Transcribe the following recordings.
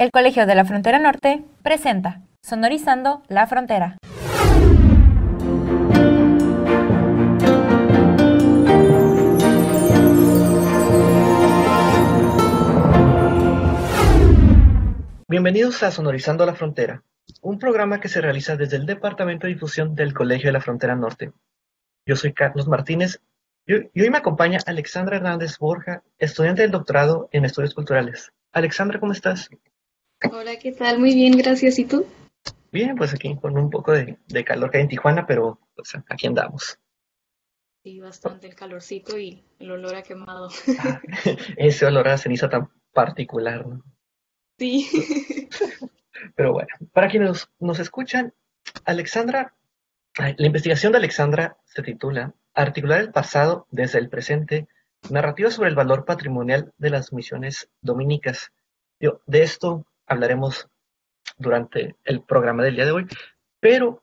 El Colegio de la Frontera Norte presenta Sonorizando la Frontera. Bienvenidos a Sonorizando la Frontera, un programa que se realiza desde el Departamento de Difusión del Colegio de la Frontera Norte. Yo soy Carlos Martínez y hoy me acompaña Alexandra Hernández Borja, estudiante del doctorado en Estudios Culturales. Alexandra, ¿cómo estás? Hola, ¿qué tal? Muy bien, gracias. ¿Y tú? Bien, pues aquí con un poco de, calor que hay en Tijuana, pero pues, aquí andamos. Sí, bastante el calorcito y el olor a quemado. Ah, ese olor a ceniza tan particular, ¿no? Sí. Pero bueno, para quienes nos escuchan, Alexandra, la investigación de Alexandra se titula Articular el pasado desde el presente, narrativa sobre el valor patrimonial de las misiones dominicas. de esto hablaremos durante el programa del día de hoy, pero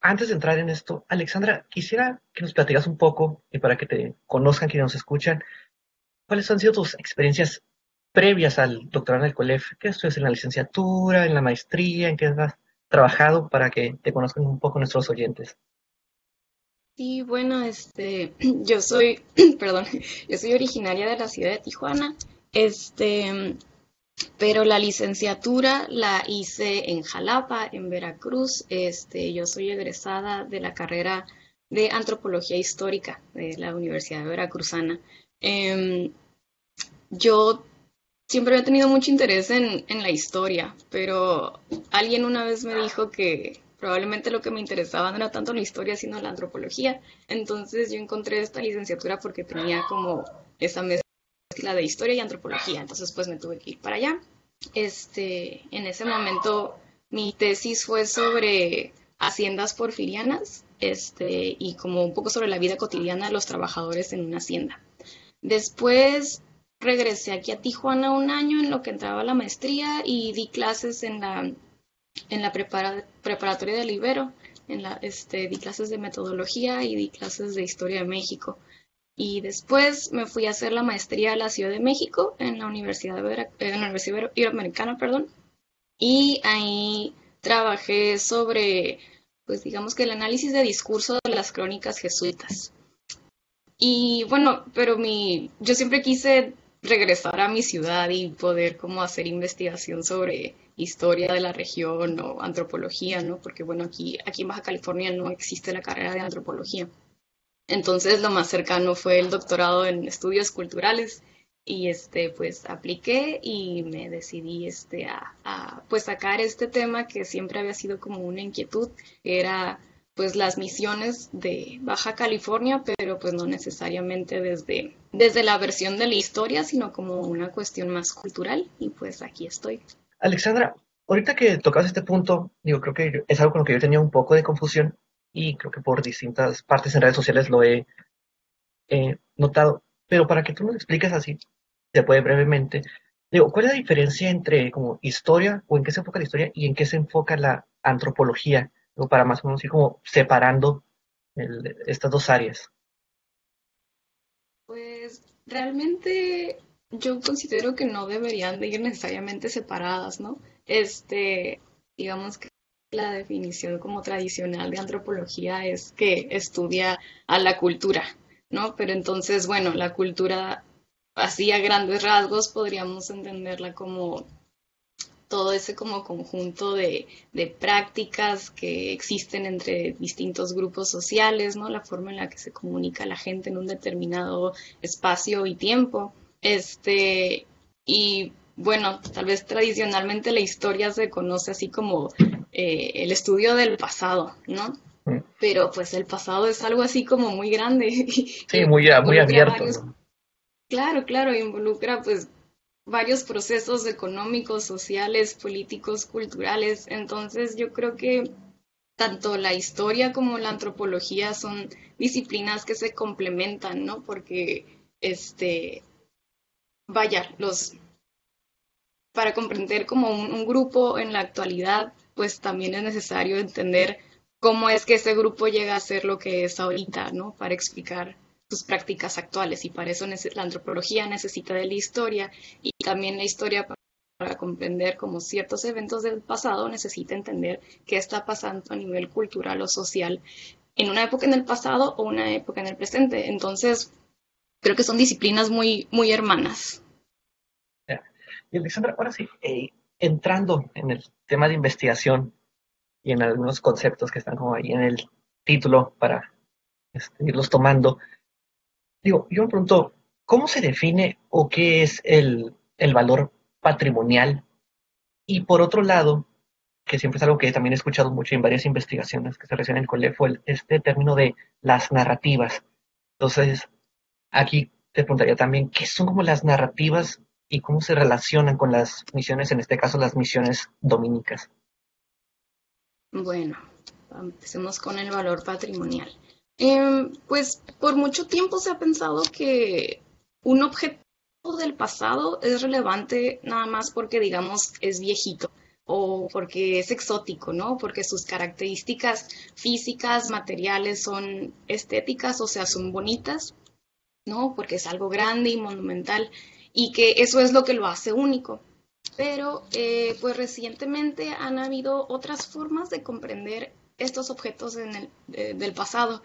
antes de entrar en esto, Alexandra, quisiera que nos platicas un poco, y para que te conozcan quienes nos escuchan, cuáles han sido tus experiencias previas al doctorado en el COLEF, qué estudias en la licenciatura, en la maestría, en qué has trabajado para que te conozcan un poco nuestros oyentes. Sí, bueno, este, yo soy, perdón, yo soy originaria de la ciudad de Tijuana, este, pero la licenciatura la hice en Jalapa, en Veracruz. Este, yo soy egresada de la carrera de antropología histórica de la Universidad de Veracruzana. Em, yo siempre he tenido mucho interés en, en la historia, pero alguien una vez me dijo que probablemente lo que me interesaba no era tanto la historia, sino la antropología. Entonces yo encontré esta licenciatura porque tenía como esa mezcla de historia y antropología. Entonces pues me tuve que ir para allá. Este, en ese momento mi tesis fue sobre haciendas porfirianas este, y como un poco sobre la vida cotidiana de los trabajadores en una hacienda. Después regresé aquí a Tijuana un año en lo que entraba la maestría y di clases en la en la preparatoria de Libero, en la, este, di clases de metodología y di clases de historia de México. Y después me fui a hacer la maestría a la Ciudad de México en la Universidad, de eh, en la Universidad Iberoamericana, perdón. Y ahí trabajé sobre, pues digamos que el análisis de discurso de las crónicas jesuitas. Y bueno, pero mi, yo siempre quise regresar a mi ciudad y poder como hacer investigación sobre historia de la región o antropología, ¿no? Porque bueno, aquí, aquí en Baja California no existe la carrera de antropología. Entonces lo más cercano fue el doctorado en estudios culturales y este pues apliqué y me decidí este a, pues sacar este tema que siempre había sido como una inquietud, era pues las misiones de Baja California, pero pues no necesariamente desde, desde la versión de la historia, sino como una cuestión más cultural y pues aquí estoy. Alexandra, ahorita que tocas este punto, digo, creo que es algo con lo que yo tenía un poco de confusión y creo que por distintas partes en redes sociales lo he notado. Pero para que tú nos expliques así, se puede brevemente, digo, ¿cuál es la diferencia entre como historia o en qué se enfoca la historia y en qué se enfoca la antropología? para más o menos ir como separando estas dos áreas. Pues realmente yo considero que no deberían de ir necesariamente separadas, ¿no? Este, digamos que la definición como tradicional de antropología es que estudia a la cultura, ¿no? Pero entonces, bueno, la cultura, así a grandes rasgos, podríamos entenderla como todo ese como conjunto de, prácticas que existen entre distintos grupos sociales, ¿no? La forma en la que se comunica la gente en un determinado espacio y tiempo. Este, y bueno, tal vez tradicionalmente la historia se conoce así como eh, el estudio del pasado, ¿no? Mm. Pero pues el pasado es algo así como muy grande. Sí, muy, muy abierto. Claro, claro, involucra pues varios procesos económicos, sociales, políticos, culturales. Entonces yo creo que tanto la historia como la antropología son disciplinas que se complementan, ¿no? Porque este vaya, los para comprender como un, grupo en la actualidad, pues también es necesario entender cómo es que ese grupo llega a ser lo que es ahorita, ¿no? Para explicar sus prácticas actuales y para eso la antropología necesita de la historia y también la historia para comprender como ciertos eventos del pasado necesita entender qué está pasando a nivel cultural o social en una época en el pasado o una época en el presente. Entonces, creo que son disciplinas muy, muy hermanas. Y Alexandra, ahora sí, eh, entrando en el tema de investigación y en algunos conceptos que están como ahí en el título para este, irlos tomando, digo, yo me pregunto, ¿cómo se define o qué es el, el valor patrimonial. Y por otro lado, que siempre es algo que también he escuchado mucho en varias investigaciones que se refieren con fue este término de las narrativas. Entonces, aquí te preguntaría también, ¿qué son como las narrativas y cómo se relacionan con las misiones, en este caso las misiones dominicas? Bueno, empecemos con el valor patrimonial. Em, pues por mucho tiempo se ha pensado que un objeto del pasado es relevante nada más porque, digamos, es viejito o porque es exótico, ¿no? Porque sus características físicas, materiales son estéticas, o sea, son bonitas, ¿no? Porque es algo grande y monumental y que eso es lo que lo hace único. Pero, eh, pues recientemente han habido otras formas de comprender estos objetos del pasado,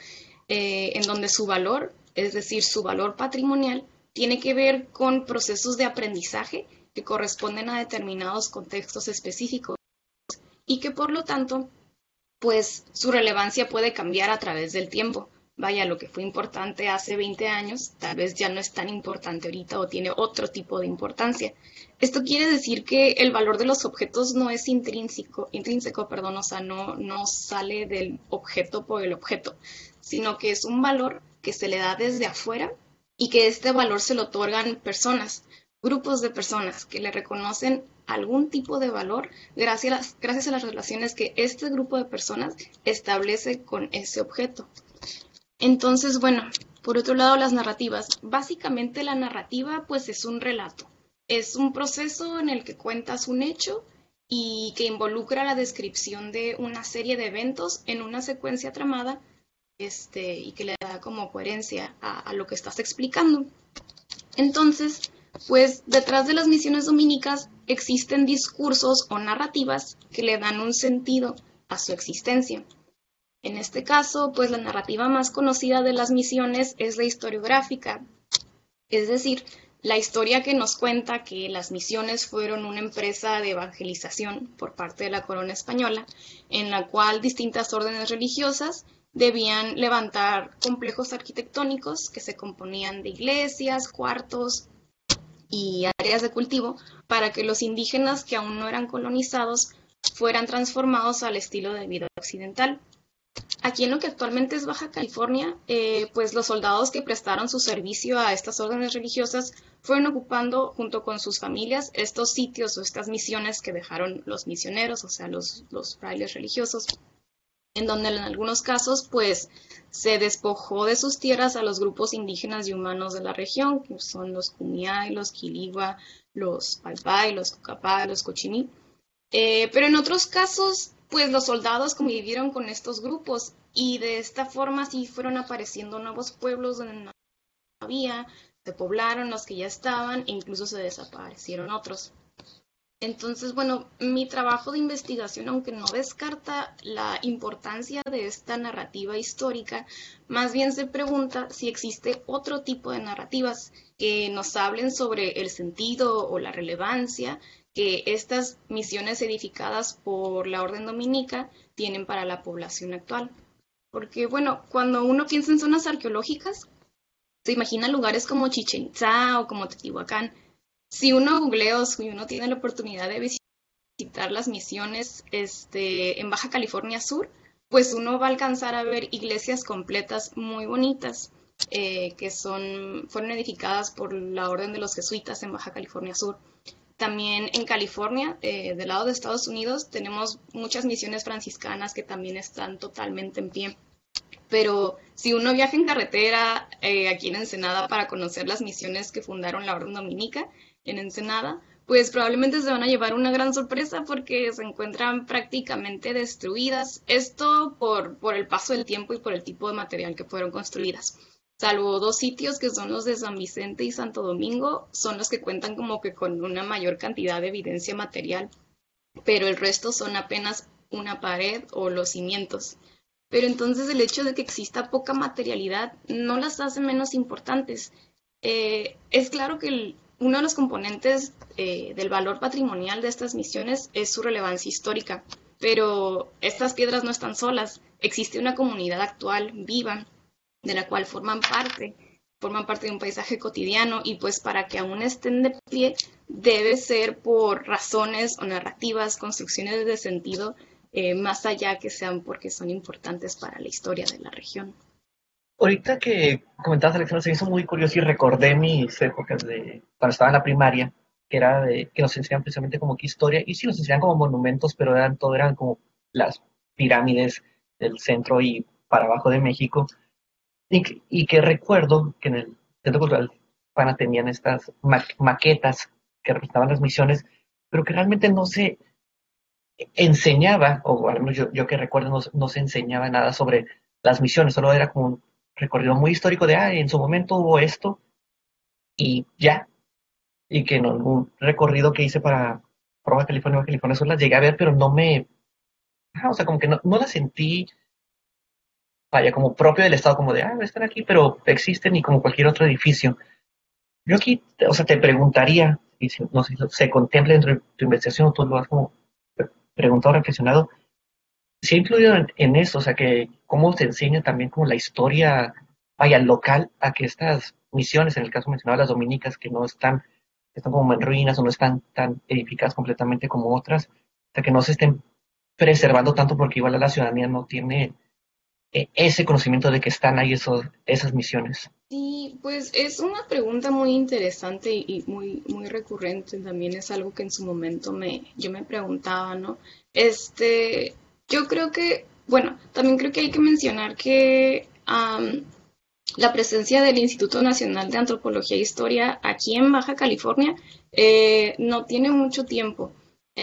eh, en donde su valor, es decir, su valor patrimonial, tiene que ver con procesos de aprendizaje que corresponden a determinados contextos específicos y que por lo tanto, pues su relevancia puede cambiar a través del tiempo. Vaya, lo que fue importante hace 20 años, tal vez ya no es tan importante ahorita o tiene otro tipo de importancia. Esto quiere decir que el valor de los objetos no es intrínseco, intrínseco, perdón, o sea, no, no sale del objeto por el objeto, sino que es un valor que se le da desde afuera y que este valor se lo otorgan personas, grupos de personas que le reconocen algún tipo de valor gracias a, las, gracias a las relaciones que este grupo de personas establece con ese objeto. Entonces, bueno, por otro lado, las narrativas. Básicamente la narrativa pues es un relato. Es un proceso en el que cuentas un hecho y que involucra la descripción de una serie de eventos en una secuencia tramada este, y que le da como coherencia a, lo que estás explicando. Entonces, pues detrás de las misiones dominicas existen discursos o narrativas que le dan un sentido a su existencia. En este caso, pues la narrativa más conocida de las misiones es la historiográfica, es decir, la historia que nos cuenta que las misiones fueron una empresa de evangelización por parte de la corona española, en la cual distintas órdenes religiosas debían levantar complejos arquitectónicos que se componían de iglesias, cuartos y áreas de cultivo para que los indígenas que aún no eran colonizados fueran transformados al estilo de vida occidental. Aquí en lo que actualmente es Baja California, eh, pues los soldados que prestaron su servicio a estas órdenes religiosas fueron ocupando junto con sus familias estos sitios o estas misiones que dejaron los misioneros, o sea, los, los frailes religiosos en donde en algunos casos pues se despojó de sus tierras a los grupos indígenas y humanos de la región, que son los Kumiai, los Quiligua, los Palpay, los Cucapá, los Cochimí. Eh, pero en otros casos, pues los soldados convivieron con estos grupos y de esta forma sí fueron apareciendo nuevos pueblos donde no había, se poblaron los que ya estaban e incluso se desaparecieron otros. Entonces, bueno, mi trabajo de investigación, aunque no descarta la importancia de esta narrativa histórica, más bien se pregunta si existe otro tipo de narrativas que nos hablen sobre el sentido o la relevancia que estas misiones edificadas por la Orden Dominica tienen para la población actual. Porque, bueno, cuando uno piensa en zonas arqueológicas, se imagina lugares como Chichen Itza o como Teotihuacán, si uno googlea o si uno tiene la oportunidad de visitar las misiones este, en Baja California Sur, pues uno va a alcanzar a ver iglesias completas muy bonitas eh, que son, fueron edificadas por la Orden de los Jesuitas en Baja California Sur. También en California, eh, del lado de Estados Unidos, tenemos muchas misiones franciscanas que también están totalmente en pie. Pero si uno viaja en carretera eh, aquí en Ensenada para conocer las misiones que fundaron la Orden Dominica, en Ensenada, pues probablemente se van a llevar una gran sorpresa porque se encuentran prácticamente destruidas. Esto por, por el paso del tiempo y por el tipo de material que fueron construidas. Salvo dos sitios que son los de San Vicente y Santo Domingo, son los que cuentan como que con una mayor cantidad de evidencia material, pero el resto son apenas una pared o los cimientos. Pero entonces el hecho de que exista poca materialidad no las hace menos importantes. Eh, es claro que uno de los componentes eh, del valor patrimonial de estas misiones es su relevancia histórica, pero estas piedras no están solas, existe una comunidad actual, viva, de la cual forman parte, forman parte de un paisaje cotidiano y pues para que aún estén de pie debe ser por razones o narrativas, construcciones de sentido, eh, más allá que sean porque son importantes para la historia de la región. Ahorita que comentabas, Alexandra, se hizo muy curioso y recordé mis épocas de cuando estaba en la primaria, que era de que nos enseñaban precisamente como que historia, y sí nos enseñaban como monumentos, pero eran todo eran como las pirámides del centro y para abajo de México, y que, recuerdo que en el Centro Cultural Pana tenían estas maquetas que representaban las misiones, pero que realmente no se enseñaba, o al menos yo, yo que recuerdo, no, se enseñaba nada sobre las misiones, solo era como un recorrido muy histórico de, ah, en su momento hubo esto y ya. Y que en un recorrido que hice para Proba California, California, eso las llegué a ver, pero no me, o sea, como que no, no la sentí vaya, como propio del Estado, como de, ah, están aquí, pero existen y como cualquier otro edificio. Yo aquí, o sea, te preguntaría, y si, no sé si se contempla dentro de tu investigación tú lo has como preguntado, reflexionado, si ha influido en, eso, o sea, que cómo se enseña también como la historia, vaya, local, a que estas misiones, en el caso mencionado las dominicas, que no están, están como en ruinas o no están tan edificadas completamente como otras, o sea, que no se estén preservando tanto porque igual la ciudadanía no tiene ese conocimiento de que están ahí esos, esas misiones? Sí, pues es una pregunta muy interesante y muy, muy recurrente. También es algo que en su momento me, yo me preguntaba, ¿no? Este, yo creo que, bueno, también creo que hay que mencionar que la presencia del Instituto Nacional de Antropología e Historia aquí en Baja California eh, no tiene mucho tiempo.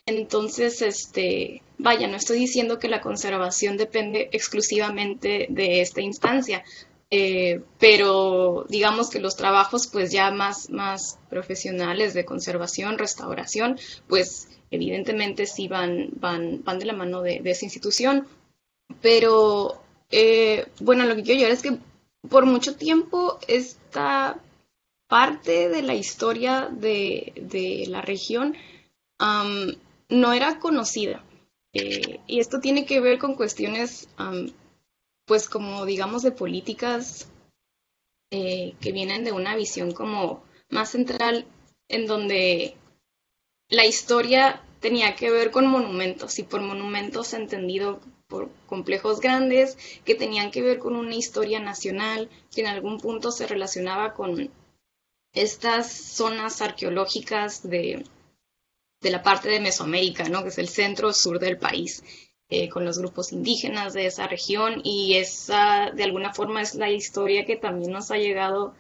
Entonces, este, vaya, no estoy diciendo que la conservación depende exclusivamente de esta instancia, eh, pero digamos que los trabajos pues ya más, más profesionales de conservación, restauración, pues evidentemente sí van, van, van de la mano de, esa institución. Pero eh, bueno, lo que quiero llegar es que por mucho tiempo esta parte de la historia de, la región no era conocida. Eh, y esto tiene que ver con cuestiones, pues como digamos, de políticas eh, que vienen de una visión como más central, en donde la historia tenía que ver con monumentos y por monumentos entendido por complejos grandes que tenían que ver con una historia nacional que en algún punto se relacionaba con estas zonas arqueológicas de, de la parte de Mesoamérica, ¿no? que es el centro sur del país, eh, con los grupos indígenas de esa región y esa de alguna forma es la historia que también nos ha llegado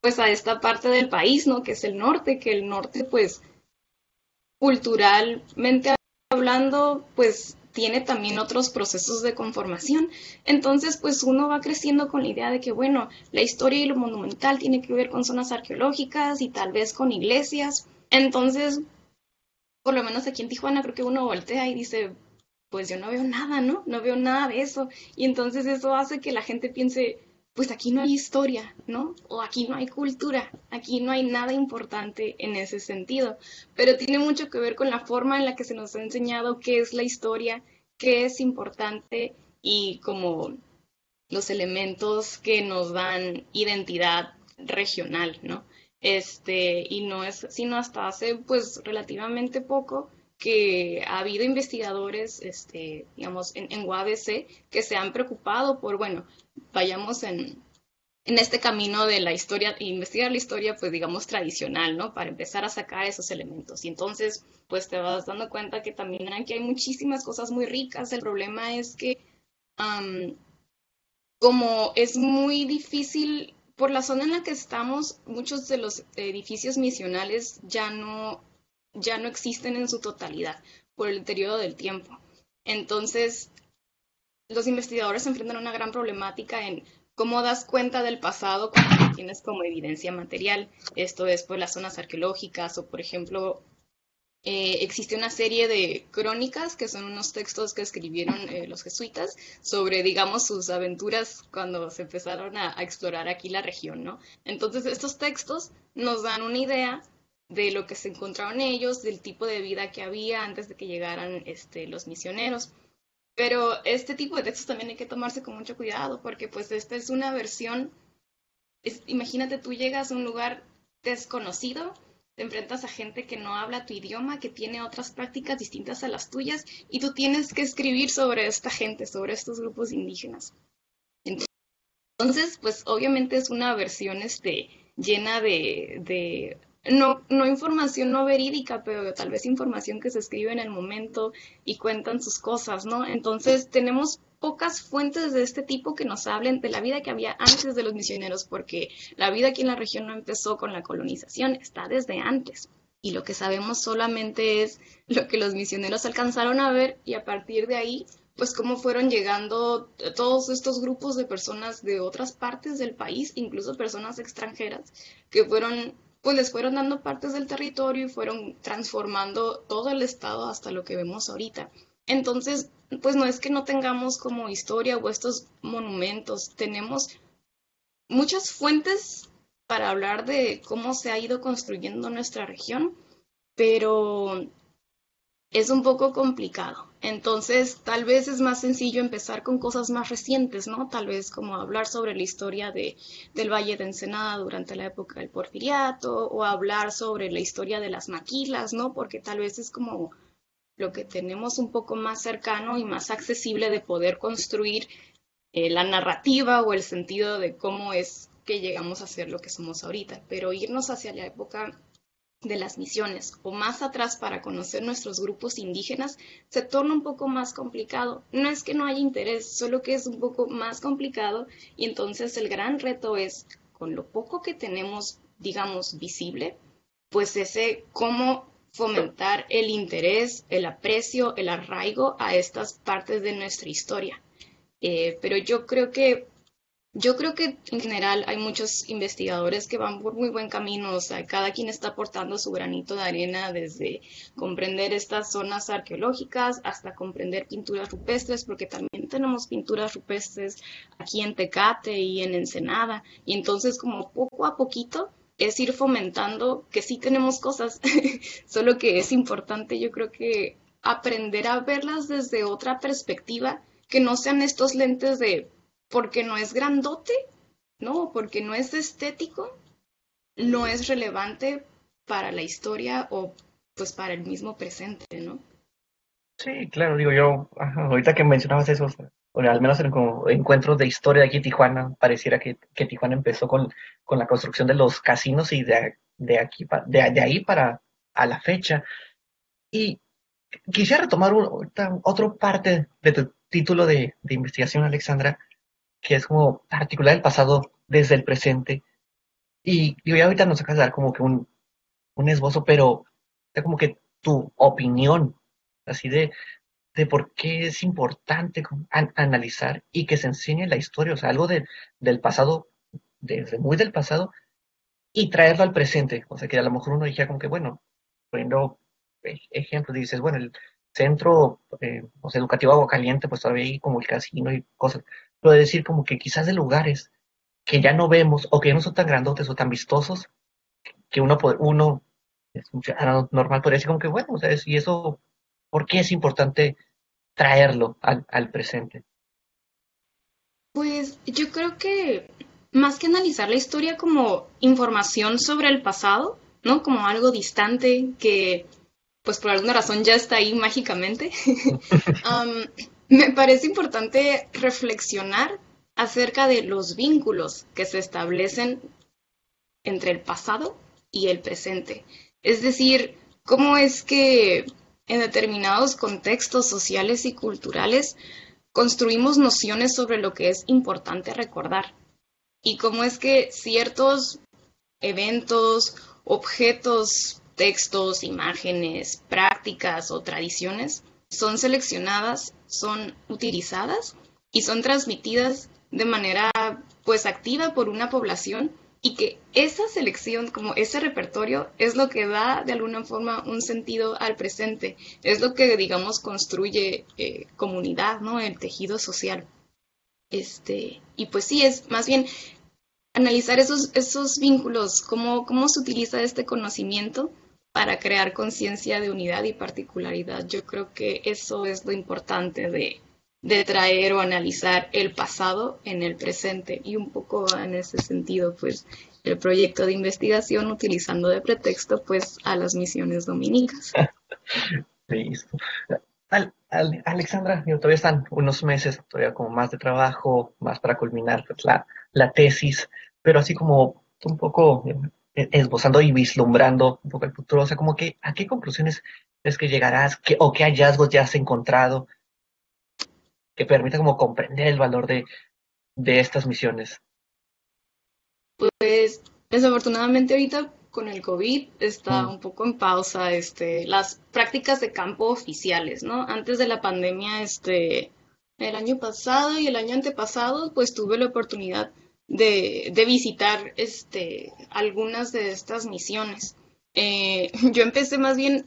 pues a esta parte del país, ¿no? que es el norte, que el norte pues culturalmente hablando pues tiene también otros procesos de conformación. Entonces, pues uno va creciendo con la idea de que, bueno, la historia y lo monumental tiene que ver con zonas arqueológicas y tal vez con iglesias. Entonces, por lo menos aquí en Tijuana, creo que uno voltea y dice, pues yo no veo nada, ¿no? No veo nada de eso. Y entonces eso hace que la gente piense, pues aquí no hay historia, ¿no? O aquí no hay cultura, aquí no hay nada importante en ese sentido. Pero tiene mucho que ver con la forma en la que se nos ha enseñado qué es la historia, qué es importante y como los elementos que nos dan identidad regional, ¿no? Este, y no es sino hasta hace pues relativamente poco que ha habido investigadores, este, digamos, en, en UABC que se han preocupado por, bueno, vayamos en, en este camino de la historia, investigar la historia, pues digamos, tradicional, ¿no? Para empezar a sacar esos elementos. Y entonces, pues te vas dando cuenta que también aquí hay muchísimas cosas muy ricas. El problema es que, como es muy difícil por la zona en la que estamos, muchos de los edificios misionales ya no, ya no existen en su totalidad por el deterioro del tiempo. Entonces, los investigadores se enfrentan a una gran problemática en cómo das cuenta del pasado cuando tienes como evidencia material. Esto es por las zonas arqueológicas o, por ejemplo, eh, existe una serie de crónicas que son unos textos que escribieron eh, los jesuitas sobre, digamos, sus aventuras cuando se empezaron a, explorar aquí la región, ¿no? Entonces, estos textos nos dan una idea de lo que se encontraron ellos, del tipo de vida que había antes de que llegaran este, los misioneros. Pero este tipo de textos también hay que tomarse con mucho cuidado, porque pues esta es una versión, es, imagínate tú llegas a un lugar desconocido te enfrentas a gente que no habla tu idioma, que tiene otras prácticas distintas a las tuyas, y tú tienes que escribir sobre esta gente, sobre estos grupos indígenas. Entonces, pues obviamente es una versión este, llena de, de no, no información no verídica, pero tal vez información que se escribe en el momento y cuentan sus cosas, ¿no? Entonces tenemos pocas fuentes de este tipo que nos hablen de la vida que había antes de los misioneros, porque la vida aquí en la región no empezó con la colonización, está desde antes. Y lo que sabemos solamente es lo que los misioneros alcanzaron a ver y a partir de ahí, pues cómo fueron llegando todos estos grupos de personas de otras partes del país, incluso personas extranjeras, que fueron pues les fueron dando partes del territorio y fueron transformando todo el estado hasta lo que vemos ahorita. Entonces, pues no es que no tengamos como historia o estos monumentos, tenemos muchas fuentes para hablar de cómo se ha ido construyendo nuestra región, pero es un poco complicado. Entonces, tal vez es más sencillo empezar con cosas más recientes, ¿no? Tal vez como hablar sobre la historia de, del Valle de Ensenada durante la época del Porfiriato, o hablar sobre la historia de las maquilas, ¿no? Porque tal vez es como lo que tenemos un poco más cercano y más accesible de poder construir eh, la narrativa o el sentido de cómo es que llegamos a ser lo que somos ahorita. Pero irnos hacia la época de las misiones o más atrás para conocer nuestros grupos indígenas se torna un poco más complicado. No es que no haya interés, solo que es un poco más complicado y entonces el gran reto es, con lo poco que tenemos, digamos, visible, pues ese cómo fomentar el interés, el aprecio, el arraigo a estas partes de nuestra historia. Eh, pero yo creo que yo creo que en general hay muchos investigadores que van por muy buen camino, o sea, cada quien está aportando su granito de arena desde comprender estas zonas arqueológicas hasta comprender pinturas rupestres, porque también tenemos pinturas rupestres aquí en Tecate y en Ensenada, y entonces como poco a poquito es ir fomentando que sí tenemos cosas, solo que es importante yo creo que aprender a verlas desde otra perspectiva, que no sean estos lentes de porque no es grandote, no, porque no es estético, no es relevante para la historia o pues para el mismo presente, ¿no? Sí, claro, digo yo, ahorita que mencionabas eso, o al menos en como encuentros de historia de aquí Tijuana, pareciera que, que Tijuana empezó con, con, la construcción de los casinos y de, de aquí de, de, ahí para a la fecha. Y quisiera retomar un, otra parte de tu título de, de, investigación, Alexandra, que es como articular el pasado desde el presente. Y ya ahorita nos acabas de dar como que un, un esbozo, pero como que tu opinión, así de, de por qué es importante analizar y que se enseñe la historia, o sea, algo del pasado, desde muy del pasado, y traerlo al presente. O sea, que a lo mejor uno dijera como que, bueno, poniendo e-, ejemplos, dices, bueno, el centro eh, o sea, educativo Agua Caliente, pues todavía hay como el casino y cosas. Pero de decir como que quizás de lugares que ya no vemos o que ya no son tan grandotes o tan vistosos, que uno, uno es normal podría decir como que, bueno, o sea, y eso ¿Por qué es importante traerlo al, presente? Pues yo creo que más que analizar la historia como información sobre el pasado, ¿no? Como algo distante que, pues por alguna razón ya está ahí mágicamente, um, me parece importante reflexionar acerca de los vínculos que se establecen entre el pasado y el presente. Es decir, cómo es que en determinados contextos sociales y culturales construimos nociones sobre lo que es importante recordar. Y cómo es que ciertos eventos, objetos, textos, imágenes, prácticas o tradiciones son seleccionadas, son utilizadas y son transmitidas de manera pues activa por una población y que esa selección, como ese repertorio, es lo que da de alguna forma un sentido al presente, es lo que, digamos, construye eh, comunidad, ¿no? El tejido social. Este, y pues sí, es más bien analizar esos, esos vínculos, cómo, cómo se utiliza este conocimiento para crear conciencia de unidad y particularidad. Yo creo que eso es lo importante de, de traer o analizar el pasado en el presente y un poco en ese sentido pues el proyecto de investigación utilizando de pretexto pues a las misiones dominicas. Listo. Alexandra, todavía están unos meses, todavía como más de trabajo, más para culminar pues, la, la tesis, pero así como un poco eh, esbozando y vislumbrando un poco el futuro, o sea, como que a qué conclusiones es que llegarás ¿Qué, o qué hallazgos ya has encontrado que permita como comprender el valor de, de estas misiones? Pues desafortunadamente ahorita con el COVID está mm. un poco en pausa este, las prácticas de campo oficiales, ¿no? Antes de la pandemia, este, el año pasado y el año antepasado, pues tuve la oportunidad de, de visitar este, algunas de estas misiones. Eh, yo empecé más bien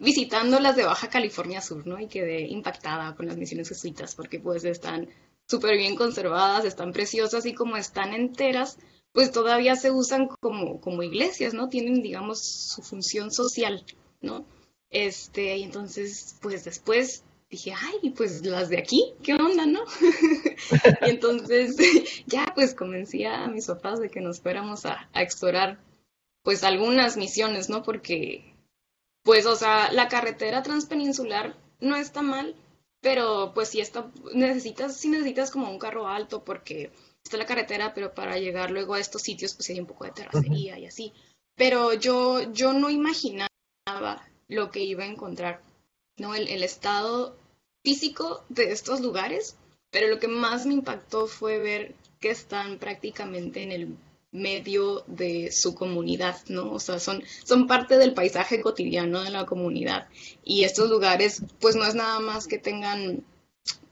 visitando las de Baja California Sur, ¿no? Y quedé impactada con las misiones jesuitas porque pues están súper bien conservadas, están preciosas y como están enteras, pues todavía se usan como, como iglesias, ¿no? Tienen, digamos, su función social, ¿no? Este, y entonces, pues después dije, ay, pues las de aquí, ¿qué onda, no? y entonces ya pues convencí a mis papás de que nos fuéramos a, a explorar pues algunas misiones, ¿no? Porque pues, o sea, la carretera transpeninsular no está mal, pero pues si está, necesitas, si necesitas como un carro alto porque está la carretera, pero para llegar luego a estos sitios pues hay un poco de terracería y así. Pero yo, yo no imaginaba lo que iba a encontrar, ¿no? El, el estado físico de estos lugares, pero lo que más me impactó fue ver que están prácticamente en el medio de su comunidad, ¿no? O sea, son, son parte del paisaje cotidiano de la comunidad. Y estos lugares, pues no es nada más que tengan,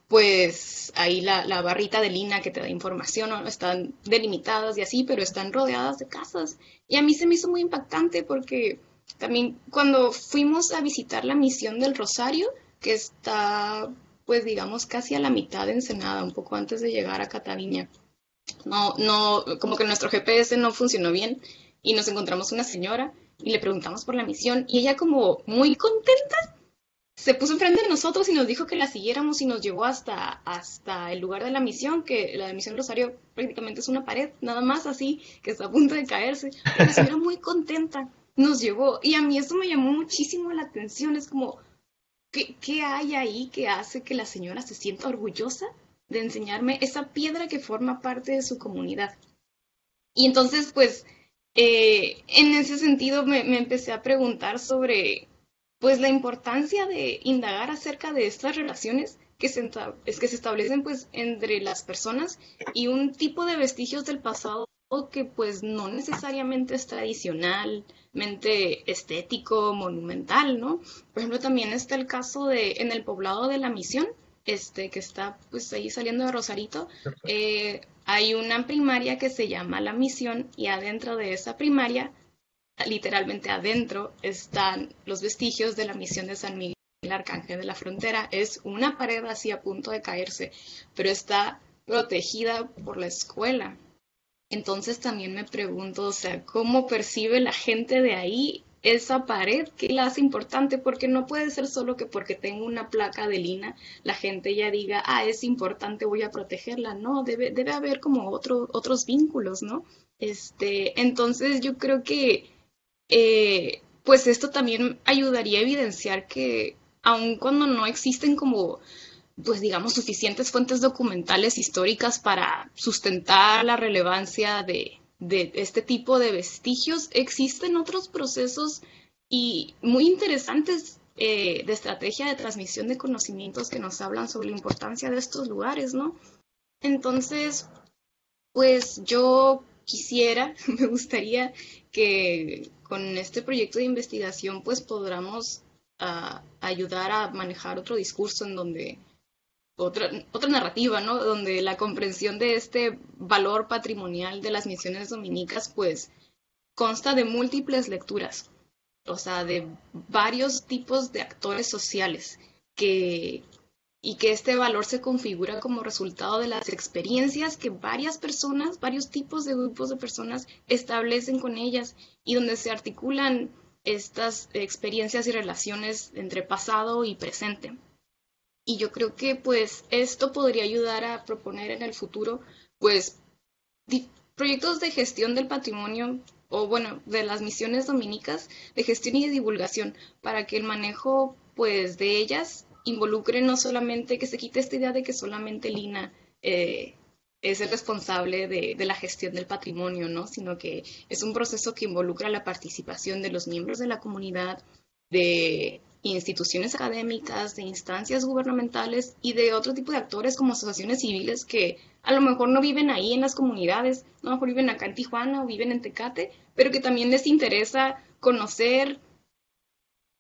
pues ahí la, la barrita de lina que te da información, ¿no? Están delimitadas y así, pero están rodeadas de casas. Y a mí se me hizo muy impactante porque también cuando fuimos a visitar la misión del Rosario, que está, pues digamos, casi a la mitad de Ensenada, un poco antes de llegar a Cataviña no, no, como que nuestro GPS no funcionó bien y nos encontramos una señora y le preguntamos por la misión y ella como muy contenta se puso enfrente de nosotros y nos dijo que la siguiéramos y nos llevó hasta, hasta el lugar de la misión, que la misión Rosario prácticamente es una pared, nada más así, que está a punto de caerse. Y la señora muy contenta nos llevó y a mí eso me llamó muchísimo la atención, es como, ¿qué, qué hay ahí que hace que la señora se sienta orgullosa de enseñarme esa piedra que forma parte de su comunidad. Y entonces, pues, eh, en ese sentido me, empecé a preguntar sobre, pues, la importancia de indagar acerca de estas relaciones que se, es que se establecen, pues, entre las personas y un tipo de vestigios del pasado que, pues, no necesariamente es tradicionalmente estético, monumental, ¿no? Por ejemplo, también está el caso de, en el poblado de la misión, este, que está pues ahí saliendo de Rosarito, eh, hay una primaria que se llama La Misión y adentro de esa primaria, literalmente adentro, están los vestigios de la misión de San Miguel Arcángel de la Frontera. Es una pared así a punto de caerse, pero está protegida por la escuela. Entonces también me pregunto, o sea, ¿cómo percibe la gente de ahí esa pared que la hace importante, porque no puede ser solo que porque tengo una placa de lina, la gente ya diga, ah, es importante, voy a protegerla. No, debe, debe haber como otro, otros vínculos, ¿no? Este, entonces yo creo que, eh, pues esto también ayudaría a evidenciar que aun cuando no existen como pues digamos, suficientes fuentes documentales históricas para sustentar la relevancia de, de este tipo de vestigios, existen otros procesos y muy interesantes eh, de estrategia de transmisión de conocimientos que nos hablan sobre la importancia de estos lugares, ¿no? Entonces, pues yo quisiera, me gustaría que con este proyecto de investigación pues podamos ah, ayudar a manejar otro discurso en donde otra, otra narrativa, ¿no? Donde la comprensión de este valor patrimonial de las misiones dominicas, pues, consta de múltiples lecturas, o sea, de varios tipos de actores sociales que, y que este valor se configura como resultado de las experiencias que varias personas, varios tipos de grupos de personas establecen con ellas y donde se articulan estas experiencias y relaciones entre pasado y presente. Y yo creo que pues esto podría ayudar a proponer en el futuro pues proyectos de gestión del patrimonio o bueno, de las misiones dominicas de gestión y de divulgación para que el manejo pues de ellas involucre no solamente que se quite esta idea de que solamente Lina eh, es el responsable de, de, la gestión del patrimonio, ¿no? Sino que es un proceso que involucra la participación de los miembros de la comunidad, de instituciones académicas, de instancias gubernamentales y de otro tipo de actores como asociaciones civiles que a lo mejor no viven ahí en las comunidades, a lo mejor viven acá en Tijuana o viven en Tecate, pero que también les interesa conocer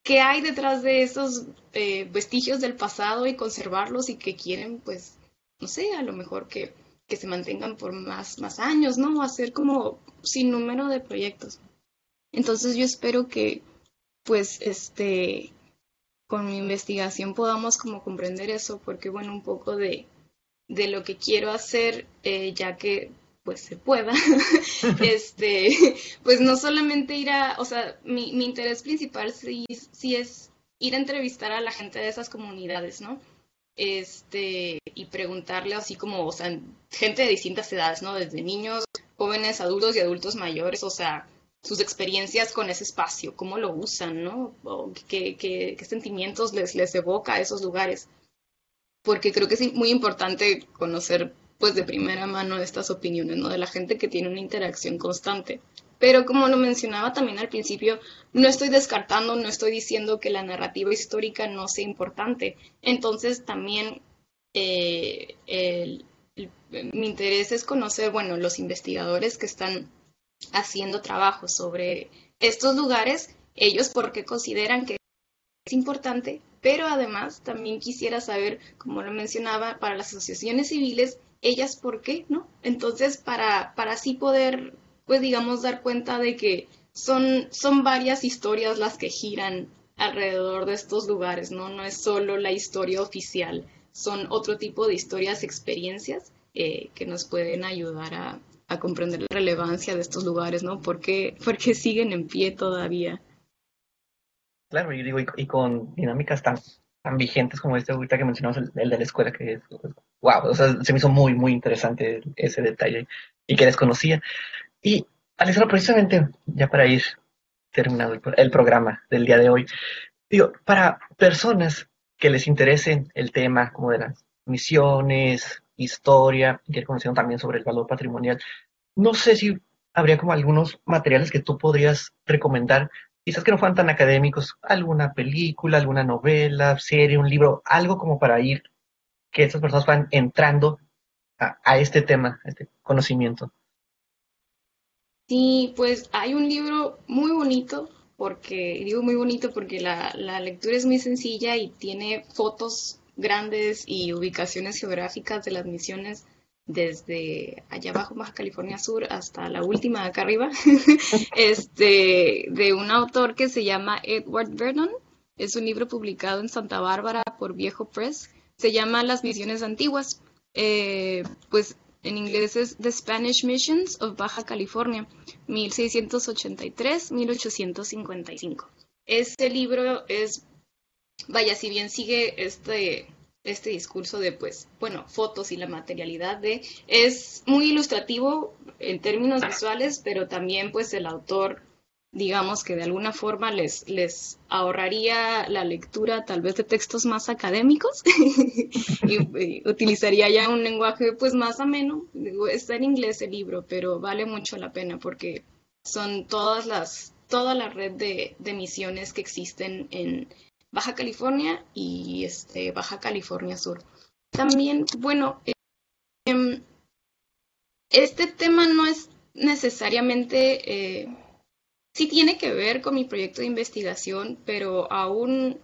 qué hay detrás de esos eh, vestigios del pasado y conservarlos y que quieren, pues, no sé, a lo mejor que, que se mantengan por más, más años, ¿no? Hacer como sin número de proyectos. Entonces yo espero que, pues, este, con mi investigación podamos como comprender eso, porque bueno, un poco de, de lo que quiero hacer, eh, ya que pues se pueda, este, pues no solamente ir a, o sea, mi, mi interés principal sí, sí, es ir a entrevistar a la gente de esas comunidades, ¿no? Este, y preguntarle así como, o sea, gente de distintas edades, ¿no? Desde niños, jóvenes, adultos y adultos mayores, o sea, sus experiencias con ese espacio, cómo lo usan, ¿no? Qué, qué, sentimientos les, evoca a esos lugares. Porque creo que es muy importante conocer, pues, de primera mano estas opiniones, ¿no? De la gente que tiene una interacción constante. Pero como lo mencionaba también al principio, no estoy descartando, no estoy diciendo que la narrativa histórica no sea importante. Entonces también eh, mi interés es conocer, bueno, los investigadores que están haciendo trabajo sobre estos lugares, ellos porque consideran que es importante, pero además también quisiera saber, como lo mencionaba, para las asociaciones civiles, ellas por qué, ¿no? Entonces, para, para así poder, pues digamos, dar cuenta de que son, son varias historias las que giran alrededor de estos lugares, ¿no? No es solo la historia oficial, son otro tipo de historias, experiencias eh, que nos pueden ayudar a, a comprender la relevancia de estos lugares, ¿no? ¿Por qué, por qué siguen en pie todavía? Claro, y digo, y, y con dinámicas tan, tan vigentes como este ahorita que mencionamos, el, el, de la escuela, que es, wow, o sea, se me hizo muy, muy interesante ese detalle y que desconocía. Y, Alessandro, precisamente, ya para ir terminando el, el programa del día de hoy, digo, para personas que les interesen el tema como de las misiones, historia, que conocieron también sobre el valor patrimonial. No sé si habría como algunos materiales que tú podrías recomendar, quizás que no fueran tan académicos, alguna película, alguna novela, serie, un libro, algo como para ir, que estas personas van entrando a, a este tema, a este conocimiento. Sí, pues hay un libro muy bonito, porque digo muy bonito porque la, la lectura es muy sencilla y tiene fotos grandes y ubicaciones geográficas de las misiones desde allá abajo, Baja California Sur, hasta la última acá arriba, este, de un autor que se llama Edward Vernon. Es un libro publicado en Santa Bárbara por Viejo Press. Se llama Las Misiones Antiguas. Eh, pues en inglés es The Spanish Missions of Baja California, 1683-1855. Este libro es vaya, si bien sigue este, este discurso de, pues, bueno, fotos y la materialidad de, es muy ilustrativo en términos visuales, pero también, pues, el autor, digamos que de alguna forma les, les ahorraría la lectura tal vez de textos más académicos y, utilizaría ya un lenguaje, pues, más ameno. Está en inglés el libro, pero vale mucho la pena porque son todas las, toda la red de misiones que existen en Baja California y este, Baja California Sur. También, bueno, eh, este tema no es necesariamente, eh, sí tiene que ver con mi proyecto de investigación, pero aún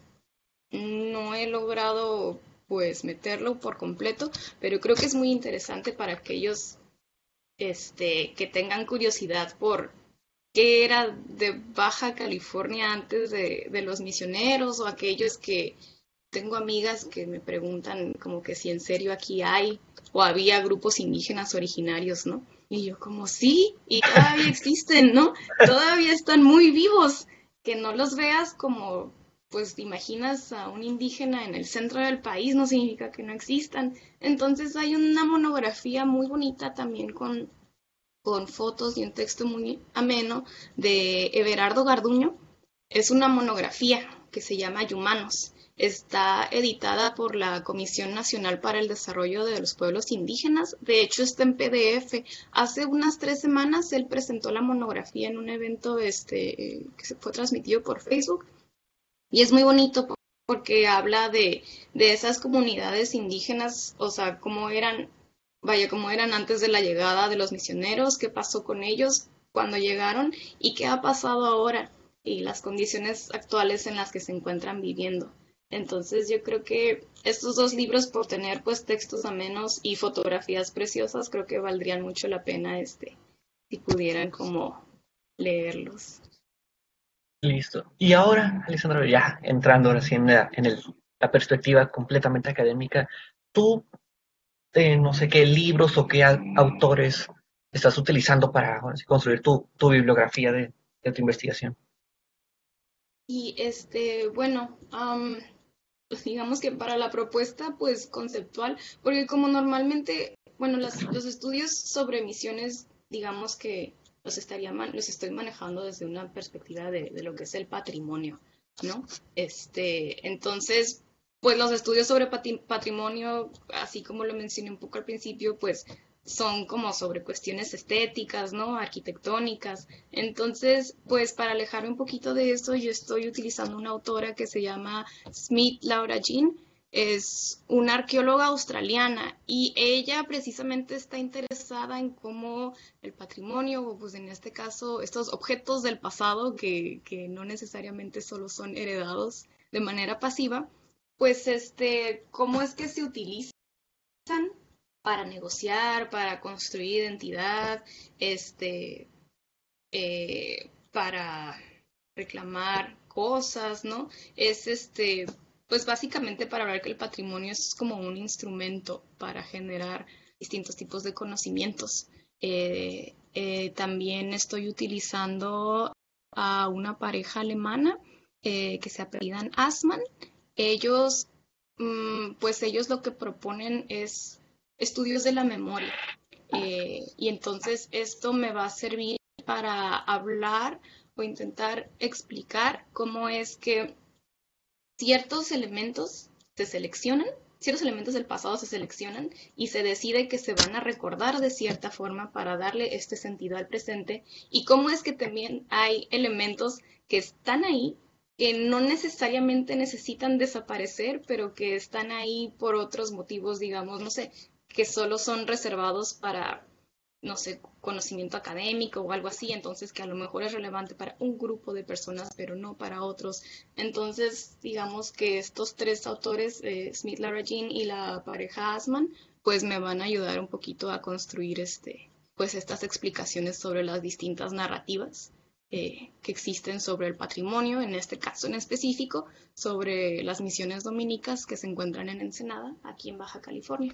no he logrado pues meterlo por completo, pero creo que es muy interesante para aquellos este, que tengan curiosidad por qué era de Baja California antes de los misioneros o aquellos que tengo amigas que me preguntan como que si en serio aquí hay o había grupos indígenas originarios, ¿no? Y yo como sí, y todavía existen, ¿no? Todavía están muy vivos. Que no los veas como, pues imaginas a un indígena en el centro del país, no significa que no existan. Entonces hay una monografía muy bonita también con, con fotos y un texto muy ameno de Everardo Garduño. Es una monografía que se llama Humanos Está editada por la Comisión Nacional para el Desarrollo de los Pueblos Indígenas. De hecho, está en PDF. Hace unas tres semanas él presentó la monografía en un evento este, que se fue transmitido por Facebook. Y es muy bonito porque habla de, de esas comunidades indígenas, o sea, cómo eran, vaya, cómo eran antes de la llegada de los misioneros, qué pasó con ellos cuando llegaron y qué ha pasado ahora y las condiciones actuales en las que se encuentran viviendo. Entonces yo creo que estos dos libros por tener pues textos amenos y fotografías preciosas creo que valdrían mucho la pena este si pudieran como leerlos. Listo. Y ahora, Alessandra, ya entrando ahora sí en, la, perspectiva completamente académica, tú eh, no sé qué libros o qué autores estás utilizando para construir tu, bibliografía de, tu investigación. Y este, bueno, digamos que para la propuesta pues conceptual, porque como normalmente, bueno, los estudios sobre emisiones, digamos que los, estaría los estoy manejando desde una perspectiva de, de, lo que es el patrimonio, ¿no? Este, entonces, pues los estudios sobre patrimonio, así como lo mencioné un poco al principio, pues son como sobre cuestiones estéticas, ¿no? Arquitectónicas. Entonces, pues para alejarme un poquito de eso, yo estoy utilizando una autora que se llama Smith Laura Jean. Es una arqueóloga australiana y ella precisamente está interesada en cómo el patrimonio, o pues en este caso estos objetos del pasado que, que no necesariamente solo son heredados de manera pasiva, pues este, cómo es que se utilizan para negociar, para construir identidad, este, eh, para reclamar cosas, ¿no? Es este, pues básicamente para ver que el patrimonio es como un instrumento para generar distintos tipos de conocimientos. Eh, eh, también estoy utilizando a una pareja alemana que se apellidan Asman. Ellos, mm, pues ellos lo que proponen es estudios de la memoria. Eh, y entonces esto me va a servir para hablar o intentar explicar cómo es que ciertos elementos se seleccionan, ciertos elementos del pasado se seleccionan y se decide que se van a recordar de cierta forma para darle este sentido al presente y cómo es que también hay elementos que están ahí que no necesariamente necesitan desaparecer, pero que están ahí por otros motivos, digamos, no sé, que solo son reservados para, no sé, conocimiento académico o algo así, entonces que a lo mejor es relevante para un grupo de personas, pero no para otros. Entonces, digamos que estos tres autores, eh, Smith, Lara Jean y la pareja Asman, pues me van a ayudar un poquito a construir este, pues estas explicaciones sobre las distintas narrativas eh, que existen sobre el patrimonio, en este caso en específico, sobre las misiones dominicas que se encuentran en Ensenada, aquí en Baja California.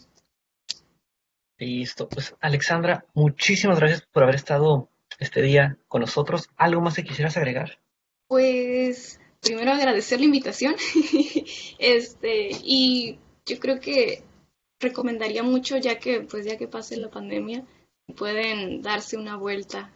Listo. Pues Alexandra, muchísimas gracias por haber estado este día con nosotros. ¿Algo más que quisieras agregar? Pues primero agradecer la invitación. este, y yo creo que recomendaría mucho ya que pues ya que pase la pandemia pueden darse una vuelta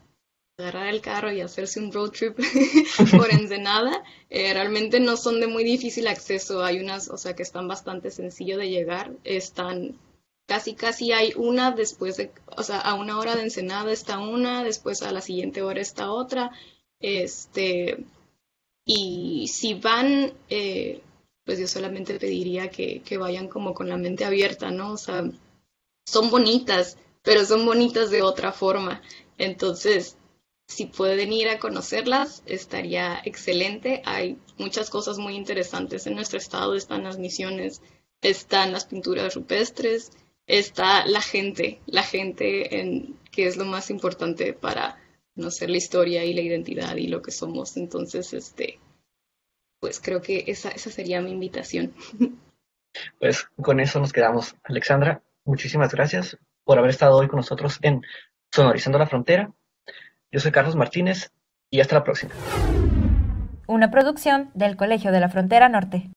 agarrar el carro y hacerse un road trip por Ensenada. Eh, realmente no son de muy difícil acceso. Hay unas, o sea, que están bastante sencillo de llegar. Están casi casi hay una después de, o sea, a una hora de Ensenada está una, después a la siguiente hora está otra, este, y si van, eh, pues yo solamente pediría que, que vayan como con la mente abierta, ¿no? O sea, son bonitas, pero son bonitas de otra forma. Entonces, si pueden ir a conocerlas, estaría excelente. Hay muchas cosas muy interesantes en nuestro estado, están las misiones están las pinturas rupestres, está la gente, la gente en, que es lo más importante para conocer la historia y la identidad y lo que somos. Entonces, este, pues creo que esa, esa sería mi invitación. Pues con eso nos quedamos. Alexandra, muchísimas gracias por haber estado hoy con nosotros en Sonorizando la Frontera. Yo soy Carlos Martínez y hasta la próxima. Una producción del Colegio de la Frontera Norte.